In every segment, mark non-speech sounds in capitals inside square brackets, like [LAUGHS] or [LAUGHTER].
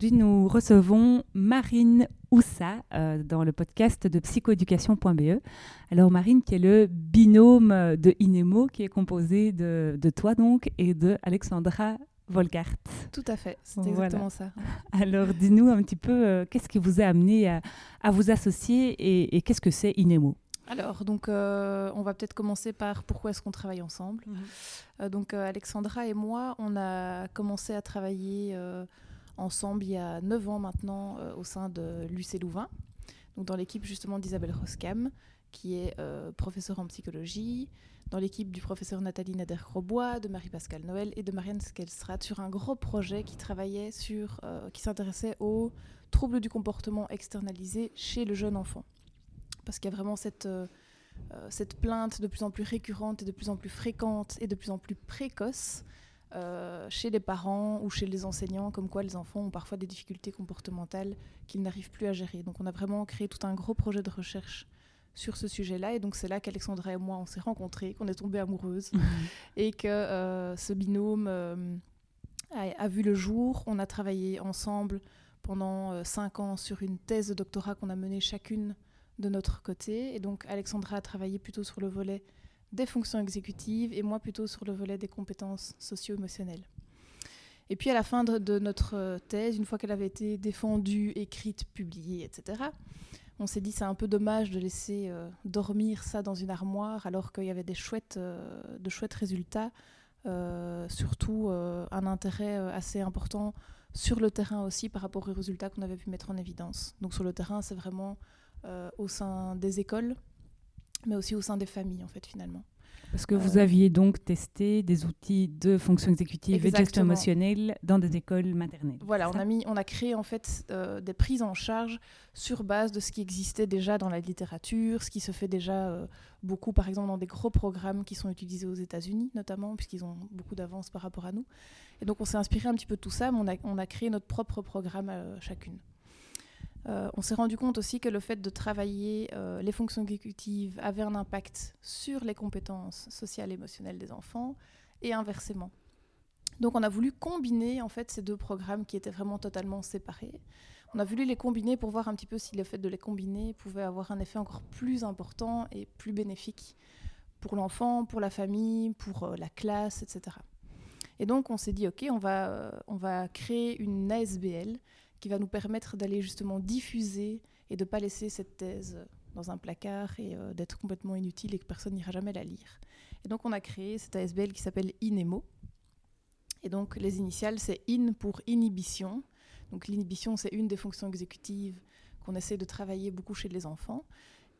Aujourd'hui, nous recevons Marine Oussa euh, dans le podcast de psychoéducation.be. Alors Marine, qui est le binôme de Inemo, qui est composé de, toi donc et de Alexandra Volkart. Tout à fait, c'est exactement ça. Alors dis-nous un petit peu, euh, qu'est-ce qui vous a amené à, vous associer et, qu'est-ce que c'est Inemo? Alors, donc, euh, on va peut-être commencer par pourquoi est-ce qu'on travaille ensemble. Mhm. donc, Alexandra et moi, on a commencé à travailler ensemble il y a 9 ans maintenant euh, au sein de l'UC Louvain, donc dans l'équipe justement d'Isabelle Roscam, qui est euh, professeure en psychologie, dans l'équipe du professeur Nathalie Nader-Crobois, de Marie-Pascale Noël et de Marianne Skelstrat sur un gros projet qui travaillait sur, euh, qui s'intéressait aux troubles du comportement externalisé chez le jeune enfant. Parce qu'il y a vraiment cette, cette plainte de plus en plus récurrente et de plus en plus fréquente et de plus en plus précoce euh, chez les parents ou chez les enseignants, comme quoi les enfants ont parfois des difficultés comportementales qu'ils n'arrivent plus à gérer. Donc on a vraiment créé tout un gros projet de recherche sur ce sujet-là. Et donc c'est là qu'Alexandra et moi, on s'est rencontrés, qu'on est tombées amoureuses mhm. [LAUGHS] et que euh, ce binôme euh, a, vu le jour. On a travaillé ensemble pendant cinq ans sur une thèse de doctorat qu'on a menée chacune de notre côté. Et donc Alexandra a travaillé plutôt sur le volet des fonctions exécutives et moi plutôt sur le volet des compétences socio-émotionnelles. Et puis à la fin de, notre thèse, une fois qu'elle avait été défendue, écrite, publiée, etc., on s'est dit c'est un peu dommage de laisser euh, dormir ça dans une armoire alors qu'il y avait des chouettes, euh, de chouettes résultats, euh, surtout un intérêt assez important sur le terrain aussi par rapport aux résultats qu'on avait pu mettre en évidence. Donc sur le terrain, c'est vraiment au sein des écoles, mais aussi au sein des familles, en fait, finalement. Parce que vous euh, aviez donc testé des outils de fonction exécutive et de gestion émotionnelle dans des écoles maternelles. Voilà, on a, mis, on a créé en fait euh, des prises en charge sur base de ce qui existait déjà dans la littérature, ce qui se fait déjà euh, beaucoup, par exemple, dans des gros programmes qui sont utilisés aux États-Unis, notamment, puisqu'ils ont beaucoup d'avance par rapport à nous. Et donc, on s'est inspiré un petit peu de tout ça, mais on a, on a créé notre propre programme chacune. Euh, on s'est rendu compte aussi que le fait de travailler euh, les fonctions exécutives avait un impact sur les compétences sociales et émotionnelles des enfants et inversement. Donc on a voulu combiner en fait ces deux programmes qui étaient vraiment totalement séparés. On a voulu les combiner pour voir un petit peu si le fait de les combiner pouvait avoir un effet encore plus important et plus bénéfique pour l'enfant, pour la famille, pour euh, la classe, etc. Et donc on s'est dit ok, on va, on va créer une ASBL qui va nous permettre d'aller justement diffuser et de ne pas laisser cette thèse dans un placard et euh, d'être complètement inutile et que personne n'ira jamais la lire. Et donc on a créé cette ASBL qui s'appelle INEMO. Et donc les initiales, c'est IN pour inhibition. Donc l'inhibition, c'est une des fonctions exécutives qu'on essaie de travailler beaucoup chez les enfants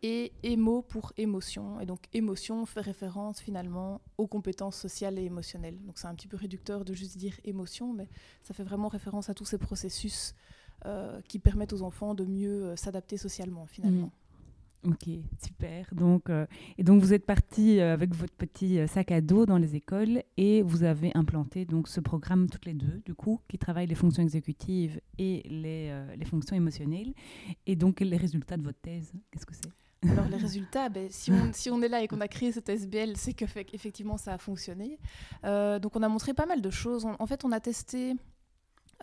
et émo pour émotion. Et donc émotion fait référence finalement aux compétences sociales et émotionnelles. Donc c'est un petit peu réducteur de juste dire émotion, mais ça fait vraiment référence à tous ces processus euh, qui permettent aux enfants de mieux euh, s'adapter socialement finalement. Mmh. Ok, super. Donc, euh, et donc vous êtes parti avec votre petit sac à dos dans les écoles et vous avez implanté donc ce programme toutes les deux, du coup, qui travaille les fonctions exécutives et les, les fonctions émotionnelles. Et donc les résultats de votre thèse, qu'est-ce que c'est? Alors les [LAUGHS] résultats, ben, si, on, si, on, est là et qu'on a créé cette SBL, c'est qu'effectivement ça a fonctionné. Euh, donc on a montré pas mal de choses. en fait, on a testé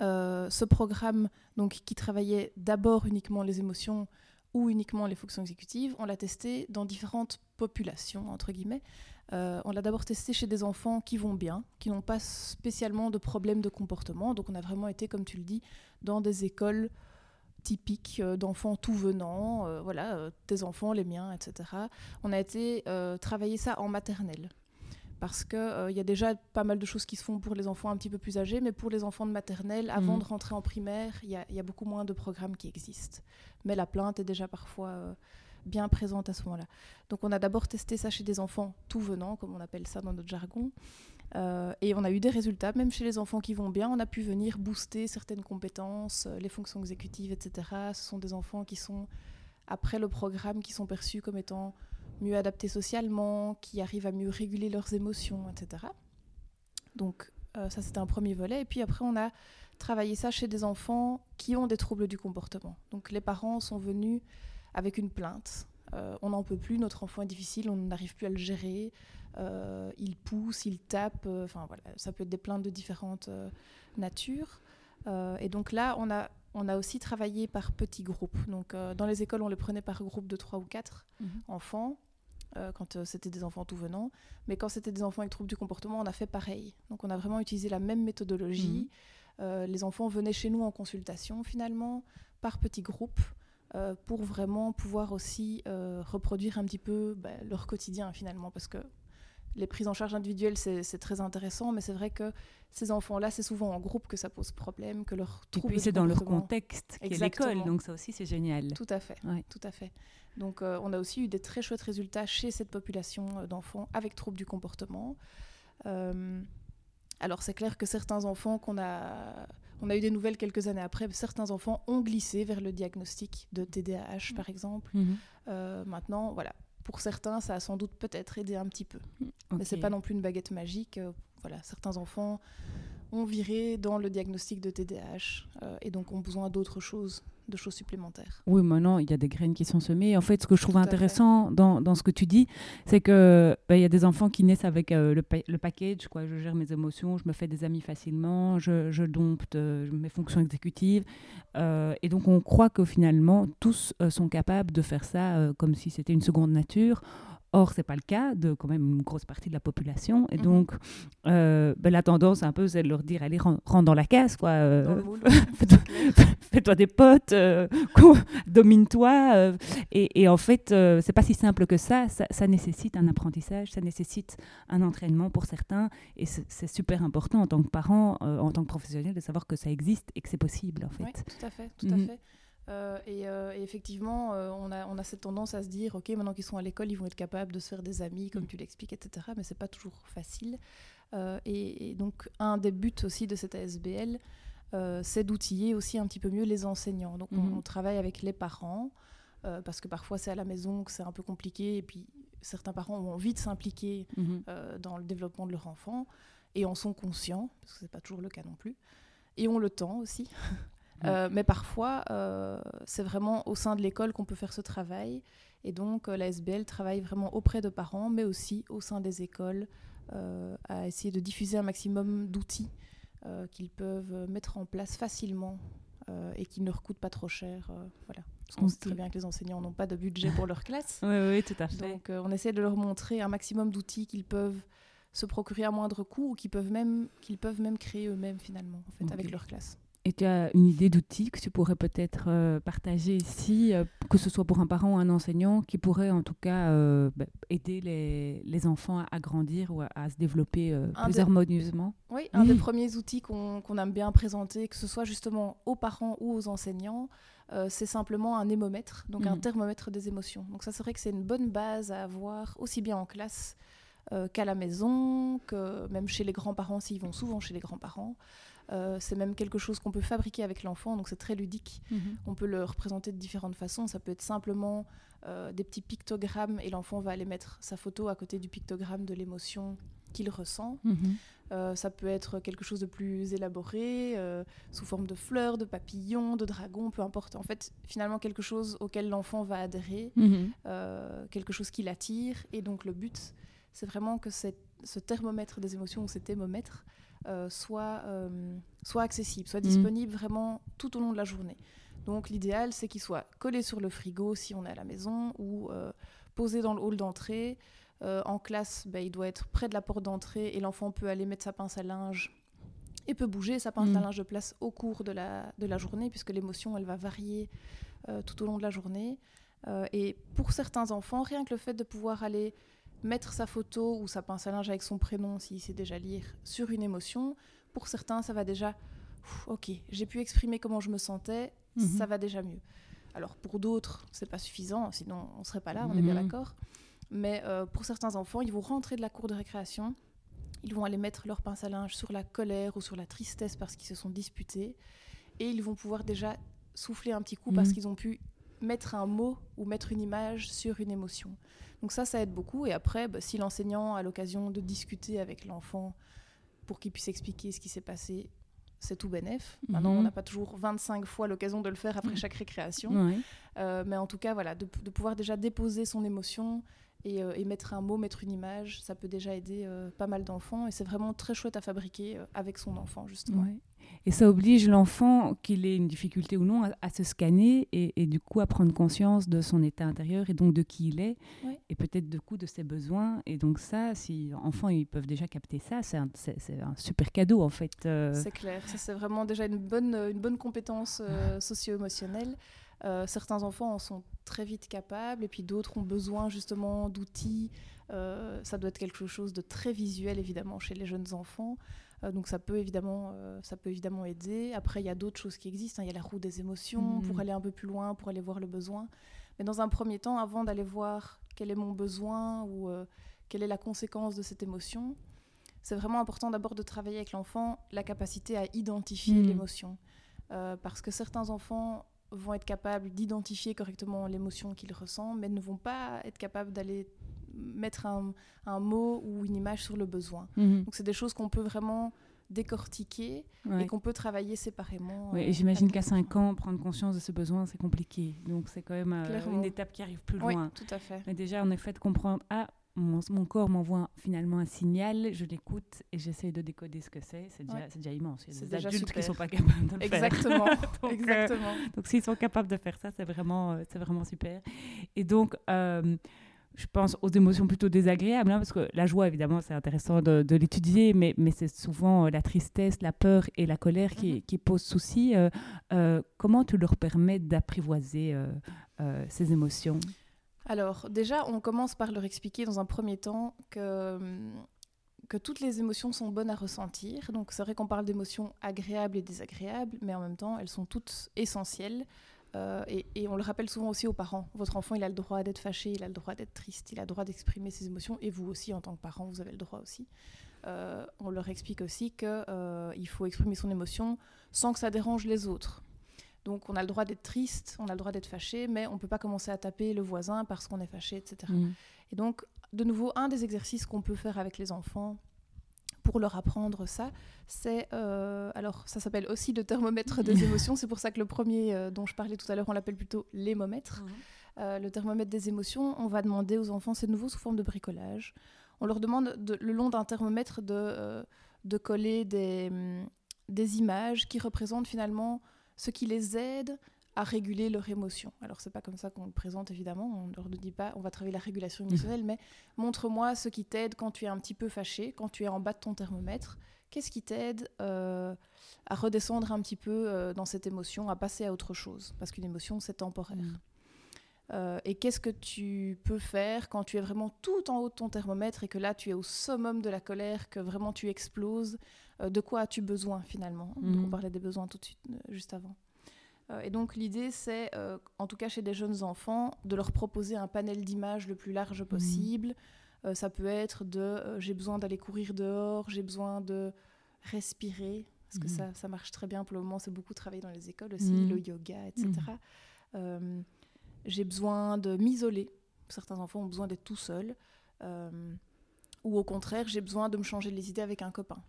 euh, ce programme donc, qui travaillait d'abord uniquement les émotions ou uniquement les fonctions exécutives. On l'a testé dans différentes populations, entre guillemets. Euh, on l'a d'abord testé chez des enfants qui vont bien, qui n'ont pas spécialement de problèmes de comportement. Donc on a vraiment été, comme tu le dis, dans des écoles typique euh, d'enfants tout venant, euh, voilà, euh, tes enfants, les miens, etc. On a été travailler ça en maternelle. Parce qu'il il y a déjà pas mal de choses qui se font pour les enfants un petit peu plus âgés, mais pour les enfants de maternelle, avant mmh. de rentrer en primaire, il y, a beaucoup moins de programmes qui existent. Mais la plainte est déjà parfois bien présente à ce moment-là. Donc on a d'abord testé ça chez des enfants tout venant, comme on appelle ça dans notre jargon. Euh, et on a eu des résultats, même chez les enfants qui vont bien, on a pu venir booster certaines compétences, euh, les fonctions exécutives, etc. Ce sont des enfants qui sont, après le programme, qui sont perçus comme étant mieux adaptés socialement, qui arrivent à mieux réguler leurs émotions, etc. Donc euh, ça, c'était un premier volet. Et puis après, on a travaillé ça chez des enfants qui ont des troubles du comportement. Donc les parents sont venus avec une plainte. on n'en peut plus, notre enfant est difficile, on n'arrive plus à le gérer. Euh, il pousse, il tape, euh, enfin voilà, ça peut être des plaintes de différentes euh, natures. et donc là, on a, on a aussi travaillé par petits groupes. Donc dans les écoles, on les prenait par groupe de 3 ou 4 mhm. enfants. quand c'était des enfants tout venant. Mais quand c'était des enfants avec troubles du comportement, on a fait pareil. Donc on a vraiment utilisé la même méthodologie. Mhm. les enfants venaient chez nous en consultation finalement, par petits groupes. pour vraiment pouvoir aussi reproduire un petit peu bah, leur quotidien finalement, parce que les prises en charge individuelles, c'est très intéressant, mais c'est vrai que ces enfants-là, c'est souvent en groupe que ça pose problème, que leur trouble. Et puis c'est dans leur contexte, qui est l'école, donc ça aussi c'est génial. Tout à fait, tout à fait. Donc euh, on a aussi eu des très chouettes résultats chez cette population euh, d'enfants avec troubles du comportement. Euh, alors c'est clair que certains enfants qu'on a, on a eu des nouvelles quelques années après, certains enfants ont glissé vers le diagnostic de TDAH par exemple. Mhm. maintenant, voilà, pour certains, ça a sans doute peut-être aidé un petit peu. Mais Mais c'est pas non plus une baguette magique. Euh, voilà, certains enfants ont viré dans le diagnostic de TDAH euh, et donc ont besoin d'autres choses de choses supplémentaires. Oui, maintenant, il y a des graines qui sont semées. En fait, ce que je trouve intéressant dans, dans, ce que tu dis, c'est que bah, y a des enfants qui naissent avec euh, le, le, package. Quoi. Je gère mes émotions, je me fais des amis facilement, je, je dompte euh, mes fonctions exécutives. Et donc, on croit que finalement, tous sont capables de faire ça comme si c'était une seconde nature. Or, ce n'est pas le cas de quand même une grosse partie de la population. Et mhm. donc, euh, ben, la tendance, un peu, c'est de leur dire allez, rentre, dans la case, quoi. Euh, [LAUGHS] [LAUGHS] fais-toi des potes, euh, [LAUGHS] domine-toi. Et, en fait, c'est pas si simple que ça. ça. nécessite un apprentissage, ça nécessite un entraînement pour certains. Et c'est super important en tant que parent, en tant que professionnel, de savoir que ça existe et que c'est possible, en fait. Oui, tout à fait, tout à mhm. fait. Euh, euh, et, effectivement, euh, on, a, on, a, cette tendance à se dire, ok, maintenant qu'ils sont à l'école, ils vont être capables de se faire des amis, comme mm. tu l'expliques, etc. Mais c'est pas toujours facile. Et, donc, un des buts aussi de cette ASBL, c'est d'outiller aussi un petit peu mieux les enseignants. Donc, on, mm-hmm. travaille avec les parents, parce que parfois c'est à la maison que c'est un peu compliqué, et puis certains parents ont envie de s'impliquer mm-hmm. dans le développement de leur enfant, et en sont conscients, parce que c'est pas toujours le cas non plus, et ont le temps aussi. [LAUGHS] Euh, mais parfois, euh, c'est vraiment au sein de l'école qu'on peut faire ce travail. Et donc, euh, la SBL travaille vraiment auprès de parents, mais aussi au sein des écoles, à essayer de diffuser un maximum d'outils qu'ils peuvent mettre en place facilement et qui ne leur coûtent pas trop cher. voilà. Parce qu'on sait très bien que les enseignants n'ont pas de budget pour leur classe. [LAUGHS] oui, oui, tout à fait. Donc, on essaie de leur montrer un maximum d'outils qu'ils peuvent se procurer à moindre coût ou qu'ils peuvent même, qu'ils peuvent même créer eux-mêmes, finalement, en fait, avec leur classe. Et tu as une idée d'outil que tu pourrais peut-être euh, partager ici, euh, que ce soit pour un parent ou un enseignant, qui pourrait en tout cas euh, bah, aider les, les, enfants à, grandir ou à, se développer plus harmonieusement? Oui, [LAUGHS] un des premiers outils qu'on aime bien présenter, que ce soit justement aux parents ou aux enseignants, c'est simplement un hémomètre, donc un mhm. thermomètre des émotions. Donc ça serait que c'est une bonne base à avoir aussi bien en classe qu'à la maison, que même chez les grands-parents s'ils vont souvent chez les grands-parents. Euh, c'est même quelque chose qu'on peut fabriquer avec l'enfant, donc c'est très ludique. Mhm. On peut le représenter de différentes façons. Ça peut être simplement euh, des petits pictogrammes et l'enfant va aller mettre sa photo à côté du pictogramme de l'émotion qu'il ressent. Mhm. Euh, ça peut être quelque chose de plus élaboré, sous forme de fleurs, de papillons, de dragons, peu importe. En fait, finalement, quelque chose auquel l'enfant va adhérer, mhm. quelque chose qui l'attire. Et donc, le but, c'est vraiment que ce thermomètre des émotions ou cet hémomètre euh, soit, euh, soit accessible, soit mm. disponible vraiment tout au long de la journée. Donc l'idéal, c'est qu'il soit collé sur le frigo si on est à la maison ou euh, posé dans le hall d'entrée. en classe, ben, il doit être près de la porte d'entrée et l'enfant peut aller mettre sa pince à linge et peut bouger sa pince à mm. linge de place au cours de la, de la journée puisque l'émotion, elle va varier tout au long de la journée. et pour certains enfants, rien que le fait de pouvoir aller mettre sa photo ou sa pince à linge avec son prénom, s'il sait déjà lire, sur une émotion, pour certains, ça va déjà, ok, j'ai pu exprimer comment je me sentais, mhm. ça va déjà mieux. Alors pour d'autres, c'est pas suffisant, sinon on serait pas là, on est bien Mhm. d'accord. Mais euh, pour certains enfants, ils vont rentrer de la cour de récréation, ils vont aller mettre leur pince à linge sur la colère ou sur la tristesse parce qu'ils se sont disputés, et ils vont pouvoir déjà souffler un petit coup parce Mhm. qu'ils ont pu mettre un mot ou mettre une image sur une émotion. Donc ça, ça aide beaucoup. Et après, bah, si l'enseignant a l'occasion de discuter avec l'enfant pour qu'il puisse expliquer ce qui s'est passé, c'est tout bénef. Maintenant, Mhm. on n'a pas toujours 25 fois l'occasion de le faire après chaque récréation. Euh, mais en tout cas, voilà, de, de pouvoir déjà déposer son émotion et, euh, et mettre un mot, mettre une image, ça peut déjà aider euh, pas mal d'enfants. Et c'est vraiment très chouette à fabriquer euh, avec son enfant, justement. Ouais. Et ça oblige l'enfant, qu'il ait une difficulté ou non, à, à se scanner et, et du coup à prendre conscience de son état intérieur et donc de qui il est Ouais. et peut-être du coup de ses besoins. Et donc ça, si enfants ils peuvent déjà capter ça, c'est un, super cadeau en fait. C'est clair, c'est vraiment déjà une bonne, une bonne compétence socio-émotionnelle. Euh, certains enfants en sont très vite capables et puis d'autres ont besoin justement d'outils. Euh, ça doit être quelque chose de très visuel évidemment chez les jeunes enfants. Euh, donc ça peut évidemment, ça peut évidemment aider. Après il y a d'autres choses qui existent. hein. Il y a la roue des émotions Mhm. pour aller un peu plus loin, pour aller voir le besoin. Mais dans un premier temps, avant d'aller voir quel est mon besoin ou quelle est la conséquence de cette émotion, c'est vraiment important d'abord de travailler avec l'enfant la capacité à identifier Mhm. l'émotion. Euh, parce que certains enfants vont être capables d'identifier correctement l'émotion qu'ils ressentent, mais ne vont pas être capables d'aller mettre un, un mot ou une image sur le besoin. Mhm. Donc c'est des choses qu'on peut vraiment décortiquer Ouais. et qu'on peut travailler séparément. Ouais, euh, et j'imagine qu'à les 5 enfants. ans, prendre conscience de ce besoin, c'est compliqué. Donc c'est quand même euh, une étape qui arrive plus Oui, loin. tout à fait. Mais déjà, en effet, de comprendre, ah, mon, mon corps m'envoie finalement un signal, je l'écoute et j'essaie de décoder ce que c'est. C'est déjà, Ouais. déjà immense. Il y a des déjà adultes qui ne sont pas capables de le faire. Exactement, [LAUGHS] Donc, euh, exactement. Donc s'ils sont capables de faire ça, c'est vraiment, euh, c'est vraiment super. Et donc, euh, je pense aux émotions plutôt désagréables, hein, parce que la joie, évidemment, c'est intéressant de, de l'étudier, mais, mais c'est souvent la tristesse, la peur et la colère qui, Mhm. qui posent souci. Comment tu leur permets d'apprivoiser ces émotions? Alors, déjà, on commence par leur expliquer dans un premier temps que, hum, que toutes les émotions sont bonnes à ressentir. Donc, c'est vrai qu'on parle d'émotions agréables et désagréables, mais en même temps, elles sont toutes essentielles. Euh, et, on le rappelle souvent aussi aux parents. Votre enfant, il a le droit d'être fâché, il a le droit d'être triste, il a le droit d'exprimer ses émotions, et vous aussi, en tant que parent, vous avez le droit aussi. Euh, on leur explique aussi qu'il faut exprimer son émotion sans que ça dérange les autres. Donc on a le droit d'être triste, on a le droit d'être fâché, mais on ne peut pas commencer à taper le voisin parce qu'on est fâché, etc. Mhm. Et donc, de nouveau, un des exercices qu'on peut faire avec les enfants pour leur apprendre ça, c'est... euh, alors, ça s'appelle aussi le thermomètre des [LAUGHS] émotions. C'est pour ça que le premier euh, dont je parlais tout à l'heure, on l'appelle plutôt l'émomètre. Euh, le thermomètre des émotions, on va demander aux enfants, c'est nouveau sous forme de bricolage. On leur demande de- le long d'un thermomètre de, euh, de coller des, hum, des images qui représentent finalement ce qui les aide à réguler leur émotion. Alors c'est pas comme ça qu'on le présente évidemment, on ne leur dit pas on va travailler la régulation émotionnelle, mais montre-moi ce qui t'aide quand tu es un petit peu fâché, quand tu es en bas de ton thermomètre. Qu'est-ce qui t'aide euh, à redescendre un petit peu euh, dans cette émotion, à passer à autre chose? Parce qu'une émotion, c'est temporaire. Mhm. Euh, et qu'est-ce que tu peux faire quand tu es vraiment tout en haut de ton thermomètre et que là tu es au summum de la colère, que vraiment tu exploses Euh, De quoi as-tu besoin finalement Donc, Mhm. On parlait des besoins tout de suite, euh, juste avant. Et donc l'idée c'est, en tout cas chez des jeunes enfants, de leur proposer un panel d'images le plus large possible. Euh, ça peut être de j'ai besoin d'aller courir dehors, j'ai besoin de respirer, parce que Mhm. ça, ça marche très bien pour le moment, c'est beaucoup travaillé dans les écoles aussi, Mhm. le yoga, etc. J'ai besoin de m'isoler. Certains enfants ont besoin d'être tout seuls. Euh, ou au contraire, j'ai besoin de me changer les idées avec un copain.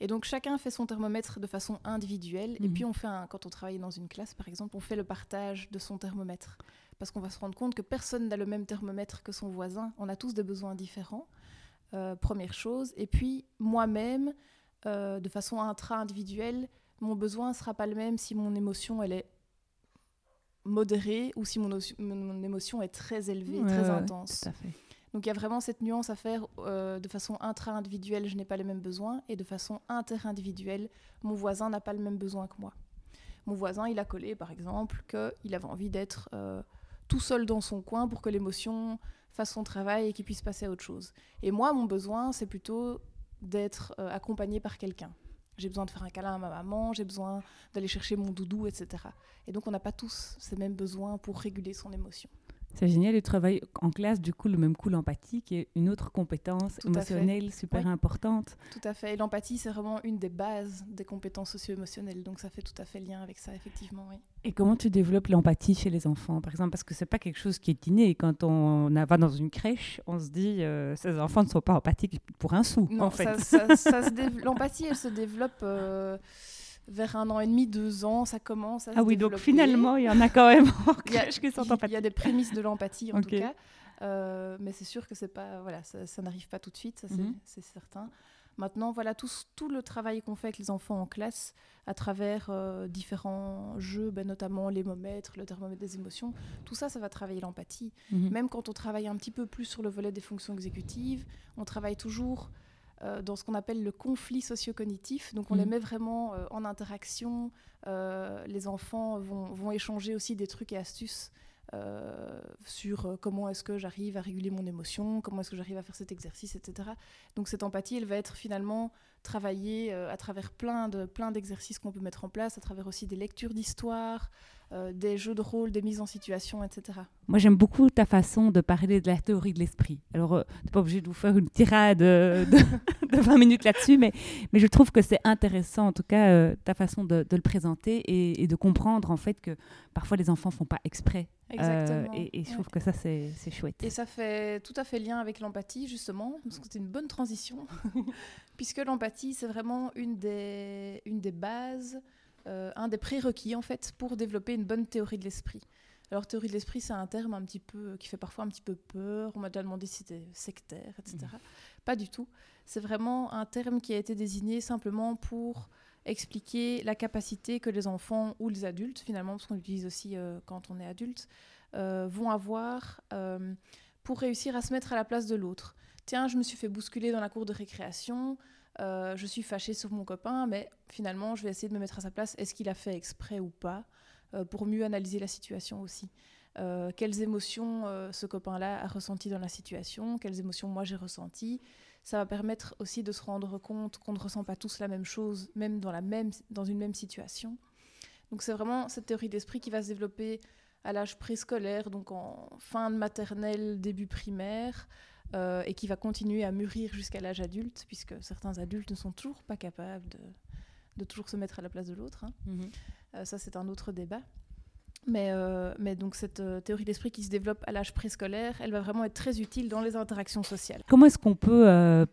Et donc chacun fait son thermomètre de façon individuelle. Et Mhm. puis on fait un, quand on travaille dans une classe, par exemple, on fait le partage de son thermomètre. Parce qu'on va se rendre compte que personne n'a le même thermomètre que son voisin. On a tous des besoins différents. euh, première chose. Et puis moi-même, euh, de façon intra-individuelle, mon besoin ne sera pas le même si mon émotion elle est modérée ou si mon, émotion est très élevée, Ouais, très intense. Tout à fait. Donc il y a vraiment cette nuance à faire euh, de façon intra-individuelle, je n'ai pas les mêmes besoins, et de façon inter-individuelle, mon voisin n'a pas le même besoin que moi. Mon voisin, il a collé par exemple qu'il avait envie d'être euh, tout seul dans son coin pour que l'émotion fasse son travail et qu'il puisse passer à autre chose. Et moi, mon besoin, c'est plutôt d'être euh, accompagné par quelqu'un. J'ai besoin de faire un câlin à ma maman, j'ai besoin d'aller chercher mon doudou, etc. Et donc on n'a pas tous ces mêmes besoins pour réguler son émotion. C'est génial, tu travailles en classe, du coup, le même coup, l'empathie, qui est une autre compétence émotionnelle super importante. Tout à fait. Et l'empathie, c'est vraiment une des bases des compétences socio-émotionnelles. Donc, ça fait tout à fait lien avec ça, effectivement, oui. Et comment tu développes l'empathie chez les enfants, par exemple? Parce que c'est pas quelque chose qui est inné. Quand on va dans une crèche, on se dit, euh, ces enfants ne sont pas empathiques pour un sou, non, en fait. [LAUGHS] l'empathie, elle se développe... Euh, vers un an et demi, deux ans, ça commence à Ah oui, donc finalement, il y en a quand même [LAUGHS] il y a, Il y a des prémices de l'empathie, en tout cas. Euh, mais c'est sûr que c'est pas, voilà, ça, n'arrive pas tout de suite, ça c'est mhm. certain. Maintenant, voilà, tout, tout le travail qu'on fait avec les enfants en classe, à travers euh, différents jeux, ben, notamment l'émomètre, le thermomètre des émotions, tout ça, ça va travailler l'empathie. Mhm. Même quand on travaille un petit peu plus sur le volet des fonctions exécutives, on travaille toujours dans ce qu'on appelle le conflit socio-cognitif. Donc on les mhm. met vraiment euh, en interaction. Euh, les enfants vont, vont, échanger aussi des trucs et astuces sur comment est-ce que j'arrive à réguler mon émotion, comment est-ce que j'arrive à faire cet exercice, etc. Donc cette empathie, elle va être finalement travaillée à travers plein de plein d'exercices qu'on peut mettre en place, à travers aussi des lectures d'histoire, euh, des jeux de rôle, des mises en situation, etc. Moi, j'aime beaucoup ta façon de parler de la théorie de l'esprit. Alors, euh, tu n'es pas obligé de vous faire une tirade euh, de, [LAUGHS] 20 minutes là-dessus, mais, mais je trouve que c'est intéressant, en tout cas, ta façon de, le présenter et, de comprendre, en fait, que parfois les enfants ne font pas exprès. Exactement. et, je trouve que ça, c'est chouette. Et ça fait tout à fait lien avec l'empathie, justement, parce que c'est une bonne transition, [LAUGHS] puisque l'empathie, c'est vraiment une des, une des bases euh, un des prérequis en fait pour développer une bonne théorie de l'esprit. Alors théorie de l'esprit, c'est un terme un petit peu qui fait parfois un petit peu peur. On m'a déjà demandé si c'était sectaire, etc. Mmh. Pas du tout. C'est vraiment un terme qui a été désigné simplement pour expliquer la capacité que les enfants ou les adultes, finalement, parce qu'on l'utilise aussi euh, quand on est adulte, euh, vont avoir pour réussir à se mettre à la place de l'autre. Tiens, je me suis fait bousculer dans la cour de récréation. Euh, je suis fâchée sur mon copain, mais finalement, je vais essayer de me mettre à sa place. Est-ce qu'il a fait exprès ou pas euh, Pour mieux analyser la situation aussi. Euh, quelles émotions ce copain-là a ressenties dans la situation? Quelles émotions moi j'ai ressenties? Ça va permettre aussi de se rendre compte qu'on ne ressent pas tous la même chose, même dans, la même, dans une même situation. Donc c'est vraiment cette théorie d'esprit qui va se développer à l'âge préscolaire, donc en fin de maternelle, début primaire, euh, et qui va continuer à mûrir jusqu'à l'âge adulte, puisque certains adultes ne sont toujours pas capables de, de toujours se mettre à la place de l'autre. Hein. Mhm. Euh, ça, c'est un autre débat. Mais, euh, mais donc cette théorie d'esprit qui se développe à l'âge préscolaire, elle va vraiment être très utile dans les interactions sociales. Comment est-ce qu'on peut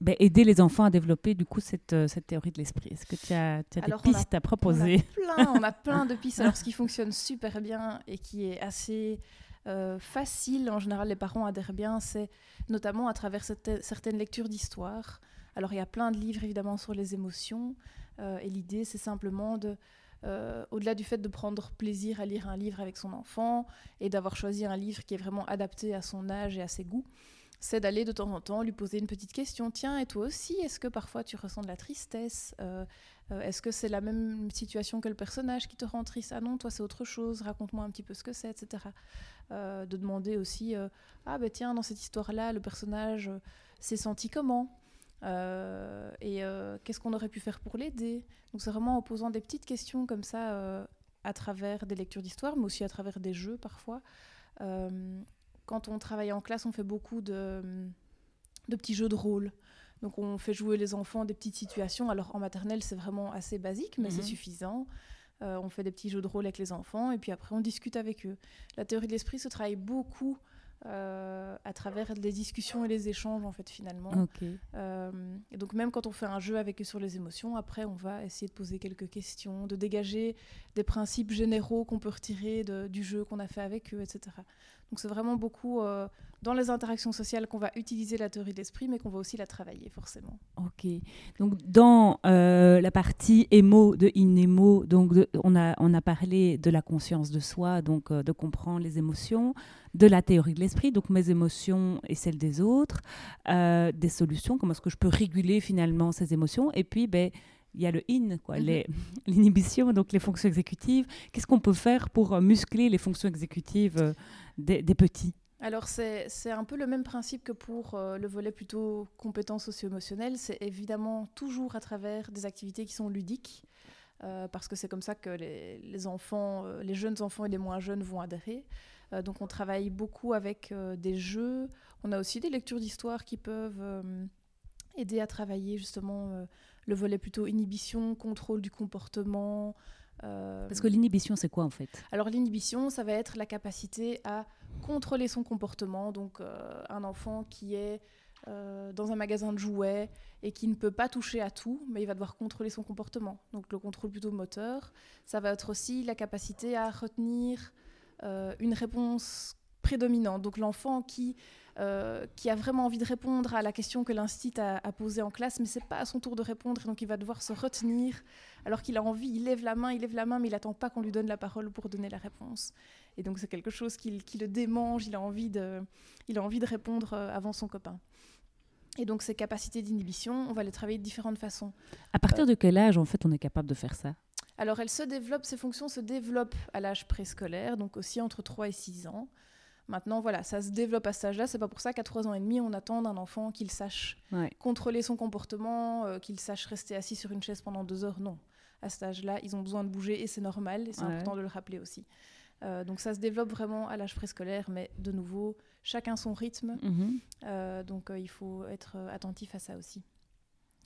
ben, aider les enfants à développer du coup cette, cette théorie de l'esprit? Est-ce que tu as, des pistes à proposer? On a, plein, on a [LAUGHS] plein de pistes. Alors ce qui fonctionne super bien et qui est assez euh, facile, en général les parents adhèrent bien, c'est notamment à travers certaines lectures d'histoire. Alors il y a plein de livres évidemment sur les émotions, euh, et l'idée c'est simplement de, euh, au-delà du fait de prendre plaisir à lire un livre avec son enfant et d'avoir choisi un livre qui est vraiment adapté à son âge et à ses goûts, c'est d'aller de temps en temps lui poser une petite question. Tiens, et toi aussi, est-ce que parfois tu ressens de la tristesse est-ce que c'est la même situation que le personnage qui te rend triste? Ah non, toi c'est autre chose, raconte-moi un petit peu ce que c'est, etc. Euh, de demander aussi, euh, ah ben tiens, dans cette histoire-là, le personnage s'est senti comment? Et qu'est-ce qu'on aurait pu faire pour l'aider Donc c'est vraiment en posant des petites questions comme ça à travers des lectures d'histoire, mais aussi à travers des jeux parfois. quand on travaille en classe, on fait beaucoup de petits jeux de rôle. Donc on fait jouer les enfants des petites situations. Alors en maternelle, c'est vraiment assez basique, mais c'est mhm. suffisant. Euh, on fait des petits jeux de rôle avec les enfants et puis après on discute avec eux. La théorie de l'esprit se travaille beaucoup euh, à travers les discussions et les échanges en fait finalement. Euh, et donc même quand on fait un jeu avec eux sur les émotions, après on va essayer de poser quelques questions, de dégager des principes généraux qu'on peut retirer du jeu qu'on a fait avec eux, etc. Donc c'est vraiment beaucoup euh, dans les interactions sociales qu'on va utiliser la théorie de l'esprit, mais qu'on va aussi la travailler forcément. Ok. Donc dans la partie émo de inémo, donc on, a, on a parlé de la conscience de soi, donc de comprendre les émotions, de la théorie de l'esprit, donc mes émotions et celles des autres, des solutions, comment est-ce que je peux réguler finalement ces émotions, et puis ben, il y a le in, quoi, mhm. [LAUGHS] l'inhibition, donc les fonctions exécutives. Qu'est-ce qu'on peut faire pour muscler les fonctions exécutives des, petits? Alors c'est un peu le même principe que pour euh, le volet plutôt compétences socio-émotionnelles. C'est évidemment toujours à travers des activités qui sont ludiques, euh, parce que c'est comme ça que les, enfants, euh, les jeunes enfants et les moins jeunes vont adhérer. Donc on travaille beaucoup avec des jeux. On a aussi des lectures d'histoire qui peuvent aider à travailler justement le volet plutôt inhibition, contrôle du comportement. Parce que l'inhibition, c'est quoi en fait? Alors l'inhibition, ça va être la capacité à contrôler son comportement. Donc euh, un enfant qui est euh, dans un magasin de jouets et qui ne peut pas toucher à tout, mais il va devoir contrôler son comportement. Donc le contrôle plutôt moteur. Ça va être aussi la capacité à retenir euh, une réponse prédominante. Donc l'enfant qui euh, qui a vraiment envie de répondre à la question que l'instit a, posée en classe, mais c'est pas à son tour de répondre, et donc il va devoir se retenir, alors qu'il a envie, il lève la main, il lève la main, mais il n'attend pas qu'on lui donne la parole pour donner la réponse. Et donc c'est quelque chose qui, le démange, il a envie de, il a envie de répondre euh, avant son copain. Et donc ces capacités d'inhibition, on va les travailler de différentes façons. À partir de quel âge, en fait, on est capable de faire ça? Alors, elles se développent, ces fonctions se développent à l'âge préscolaire, donc aussi entre 3 et 6 ans. Maintenant, voilà, ça se développe à cet âge-là. C'est pas pour ça qu'à 3 ans et demi, on attend d'un enfant qu'il sache contrôler son comportement, euh, qu'il sache rester assis sur une chaise pendant deux heures. Non. À cet âge-là, ils ont besoin de bouger et c'est normal et c'est important de le rappeler aussi. Euh, donc ça se développe vraiment à l'âge préscolaire, mais de nouveau, chacun son rythme. Mhm. Euh, donc il faut être attentif à ça aussi.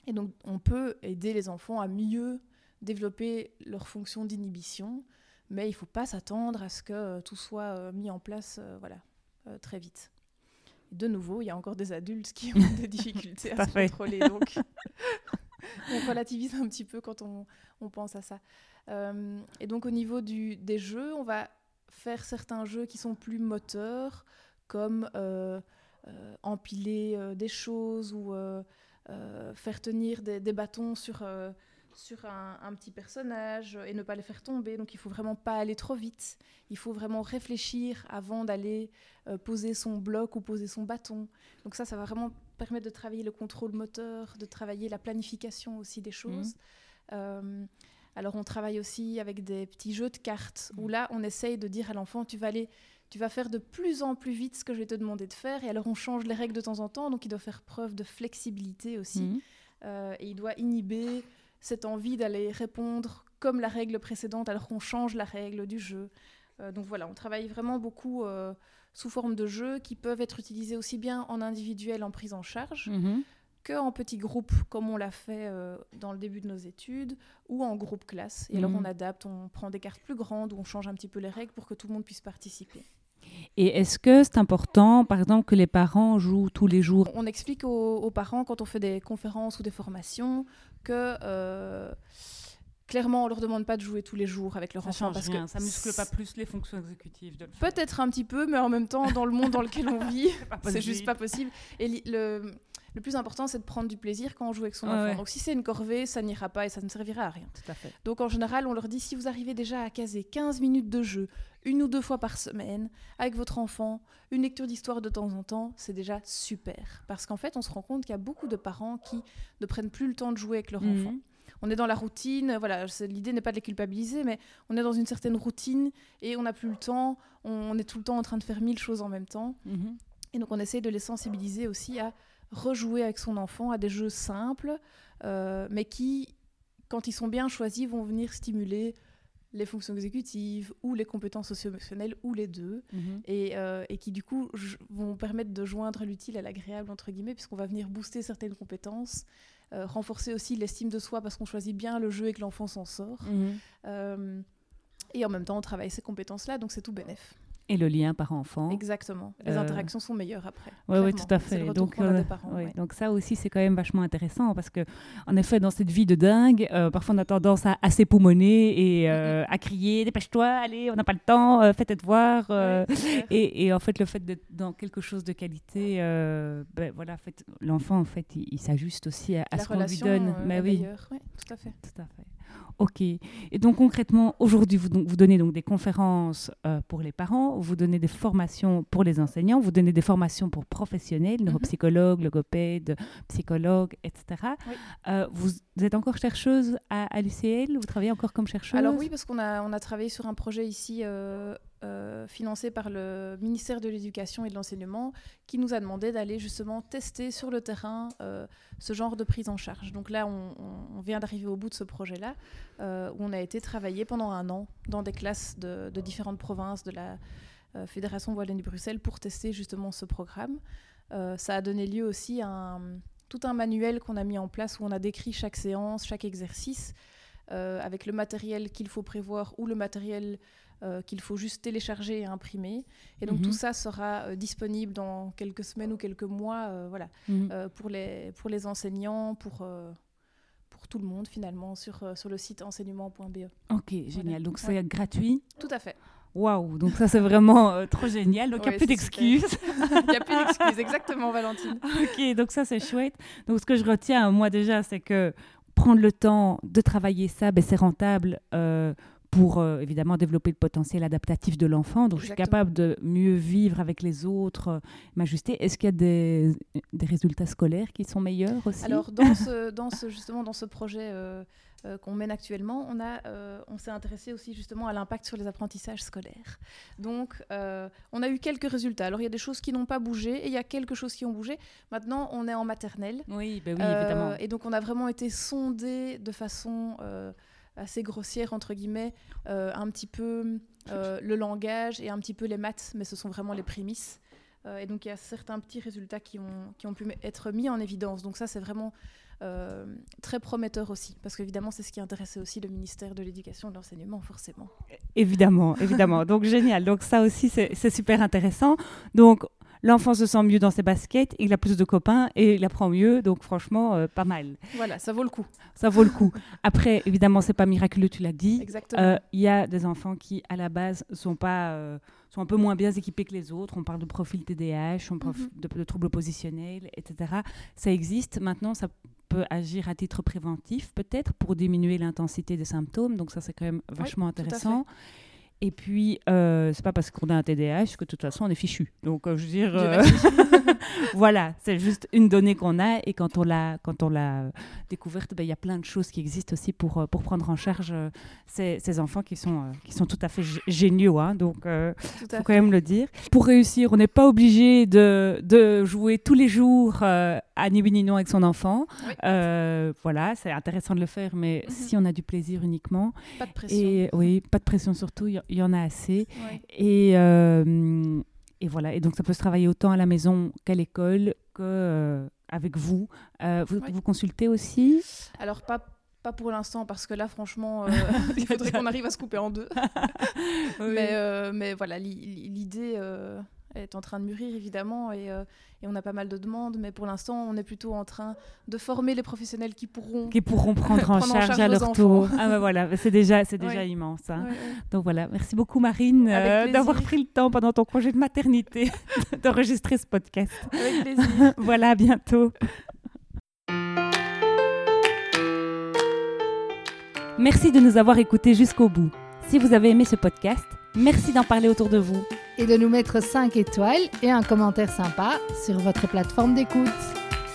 Et donc on peut aider les enfants à mieux développer leur fonction d'inhibition mais il ne faut pas s'attendre à ce que euh, tout soit euh, mis en place euh, voilà, très vite. de nouveau, il y a encore des adultes qui ont des difficultés à se contrôler, donc [LAUGHS] on relativise un petit peu quand on, on pense à ça. et donc au niveau du, des jeux, on va faire certains jeux qui sont plus moteurs, comme empiler des choses ou faire tenir des, des bâtons sur sur un, petit personnage et ne pas les faire tomber. Donc il faut vraiment pas aller trop vite. Il faut vraiment réfléchir avant d'aller euh, poser son bloc ou poser son bâton. Donc ça, ça va vraiment permettre de travailler le contrôle moteur, de travailler la planification aussi des choses. Mmh. Euh, alors on travaille aussi avec des petits jeux de cartes où là on essaye de dire à l'enfant tu vas aller tu vas faire de plus en plus vite ce que je vais te demander de faire et alors on change les règles de temps en temps donc il doit faire preuve de flexibilité aussi mmh. euh, et il doit inhiber cette envie d'aller répondre comme la règle précédente alors qu'on change la règle du jeu. Euh, donc voilà, on travaille vraiment beaucoup euh, sous forme de jeux qui peuvent être utilisés aussi bien en individuel en prise en charge mhm. que en petits groupes comme on l'a fait euh, dans le début de nos études ou en groupe classe. Et alors mhm. on adapte, on prend des cartes plus grandes ou on change un petit peu les règles pour que tout le monde puisse participer. Et est-ce que c'est important, par exemple, que les parents jouent tous les jours? On explique aux, parents quand on fait des conférences ou des formations que euh, clairement on leur demande pas de jouer tous les jours avec leur enfant parce que ça muscle pas plus les fonctions exécutives. Peut-être un petit peu, mais en même temps dans le monde dans lequel on [LAUGHS] vit, c'est juste pas possible. Et le le plus important, c'est de prendre du plaisir quand on joue avec son enfant. Donc, si c'est une corvée, ça n'ira pas et ça ne servira à rien. Tout à fait. Donc, en général, on leur dit si vous arrivez déjà à caser 15 minutes de jeu, une ou deux fois par semaine, avec votre enfant, une lecture d'histoire de temps en temps, c'est déjà super. Parce qu'en fait, on se rend compte qu'il y a beaucoup de parents qui ne prennent plus le temps de jouer avec leur mhm. enfant. On est dans la routine, voilà, l'idée n'est pas de les culpabiliser, mais on est dans une certaine routine et on n'a plus le temps, on, est tout le temps en train de faire mille choses en même temps. Mhm. Et donc on essaie de les sensibiliser aussi à rejouer avec son enfant à des jeux simples, euh, mais qui, quand ils sont bien choisis, vont venir stimuler les fonctions exécutives ou les compétences socio-émotionnelles ou les deux, mhm. euh, et, qui du coup vont permettre de joindre l'utile à l'agréable, entre guillemets, puisqu'on va venir booster certaines compétences, euh, renforcer aussi l'estime de soi parce qu'on choisit bien le jeu et que l'enfant s'en sort. Mhm. et en même temps, on travaille ces compétences-là, donc c'est tout bénéf. Et le lien parent-enfant. Exactement. Les euh, interactions sont meilleures après. Oui, oui, tout à fait. Donc, euh, donc ça aussi, c'est quand même vachement intéressant parce que, en effet, dans cette vie de dingue, euh, parfois on a tendance à, à s'époumoner et à crier "Dépêche-toi, allez, on n'a pas le temps, fais-tes voir." Et, et, en fait, le fait d'être dans quelque chose de qualité, ben, voilà, fait, l'enfant, en fait, il, s'ajuste aussi à, ce qu'on lui donne. Mais oui. tout à fait. Tout à fait. Ok. Et donc concrètement, aujourd'hui, vous, vous, donnez donc des conférences euh, pour les parents, vous donnez des formations pour les enseignants, vous donnez des formations pour professionnels, mhm. neuropsychologues, logopèdes, psychologues, etc. Euh, vous êtes encore chercheuse à, à l'UCL? Vous travaillez encore comme chercheuse? Alors oui, parce qu'on a, on a travaillé sur un projet ici euh, euh, financé par le ministère de l'Éducation et de l'Enseignement, qui nous a demandé d'aller justement tester sur le terrain euh, ce genre de prise en charge. Donc là, on, vient d'arriver au bout de ce projet-là, euh, où on a été travailler pendant un an dans des classes de, différentes provinces de la Fédération Wallonie-Bruxelles pour tester justement ce programme. ça a donné lieu aussi à tout un manuel qu'on a mis en place où on a décrit chaque séance, chaque exercice, avec le matériel qu'il faut prévoir ou le matériel euh, qu'il faut juste télécharger et imprimer. Et donc tout mhm. ça sera euh, disponible dans quelques semaines ou quelques mois euh, voilà, mhm. pour, les, pour les enseignants, pour, pour tout le monde finalement, sur, sur le site enseignement.be. Ok, génial. Donc c'est gratuit Tout à fait. Waouh, donc ça c'est vraiment trop génial. Donc il n'y a plus d'excuses. [LAUGHS] Il n'y a plus d'excuses, exactement Valentine. [LAUGHS] ok, donc ça c'est chouette. Donc ce que je retiens moi déjà, c'est que prendre le temps de travailler ça, ben, c'est rentable pour euh, évidemment développer le potentiel adaptatif de l'enfant. Donc, je suis capable de mieux vivre avec les autres, euh, m'ajuster. Est-ce qu'il y a des, des, résultats scolaires qui sont meilleurs aussi? Alors, dans ce, dans ce, justement, dans ce projet euh, qu'on mène actuellement, on, a, on s'est intéressé aussi justement à l'impact sur les apprentissages scolaires. Donc, on a eu quelques résultats. Alors, il y a des choses qui n'ont pas bougé et il y a quelques choses qui ont bougé. Maintenant, on est en maternelle. Oui, ben oui évidemment. Et donc, on a vraiment été sondé de façon assez grossière, entre guillemets, euh, un petit peu euh, le langage et un petit peu les maths, mais ce sont vraiment les prémices. Euh, et donc il y a certains petits résultats qui ont, qui ont pu être mis en évidence. Donc ça, c'est vraiment très prometteur aussi, parce qu'évidemment, c'est ce qui intéressait aussi le ministère de l'Éducation et de l'Enseignement, forcément. Évidemment, évidemment. donc génial. Donc ça aussi, c'est super intéressant. Donc l'enfant se sent mieux dans ses baskets, il a plus de copains et il apprend mieux. Donc franchement, euh, pas mal. Voilà, ça vaut le coup. Ça vaut le coup. Après, évidemment, c'est pas miraculeux, tu l'as dit. Exactement. Euh, il y a des enfants qui, à la base, sont pas euh, sont un peu moins bien équipés que les autres. On parle de profil TDAH, on parle mhm. de, troubles positionnels, etc. Ça existe. Maintenant, ça peut agir à titre préventif, peut-être, pour diminuer l'intensité des symptômes. Donc ça, c'est quand même vachement intéressant. Et puis, euh, c'est pas parce qu'on a un TDAH que de toute façon on est fichu. Donc, euh, je veux dire, euh, [LAUGHS] voilà, c'est juste une donnée qu'on a et quand on l'a, quand on l'a découverte, ben, il y a plein de choses qui existent aussi pour, pour prendre en charge ces, ces, enfants qui sont, qui sont tout à fait géniaux. Hein, donc, il faut quand même le dire. Pour réussir, on n'est pas obligé de, de, jouer tous les jours à ni ni non avec son enfant. voilà, c'est intéressant de le faire, mais mhm. si on a du plaisir uniquement. Pas de pression. Et oui, pas de pression surtout il y en a assez. Et, euh, et voilà. Et donc, ça peut se travailler autant à la maison qu'à l'école, que euh, avec vous. Euh, vous, vous consultez aussi? Alors, pas pas pour l'instant, parce que là, franchement, [LAUGHS] [LAUGHS] il faudrait qu'on arrive à se couper en deux. mais, mais, voilà, l'idée est en train de mûrir, évidemment, et, euh, et, on a pas mal de demandes, mais pour l'instant, on est plutôt en train de former les professionnels qui pourront... Qui pourront prendre [LAUGHS] en, charge, à leur tour. Ah ben voilà, c'est déjà, c'est déjà immense. Hein. Donc voilà, merci beaucoup Marine euh, d'avoir pris le temps pendant ton congé de maternité [LAUGHS] d'enregistrer ce podcast. Avec plaisir. [LAUGHS] voilà, à bientôt. Merci de nous avoir écoutés jusqu'au bout. Si vous avez aimé ce podcast, merci d'en parler autour de vous. Et de nous mettre 5 étoiles et un commentaire sympa sur votre plateforme d'écoute.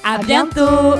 À, bientôt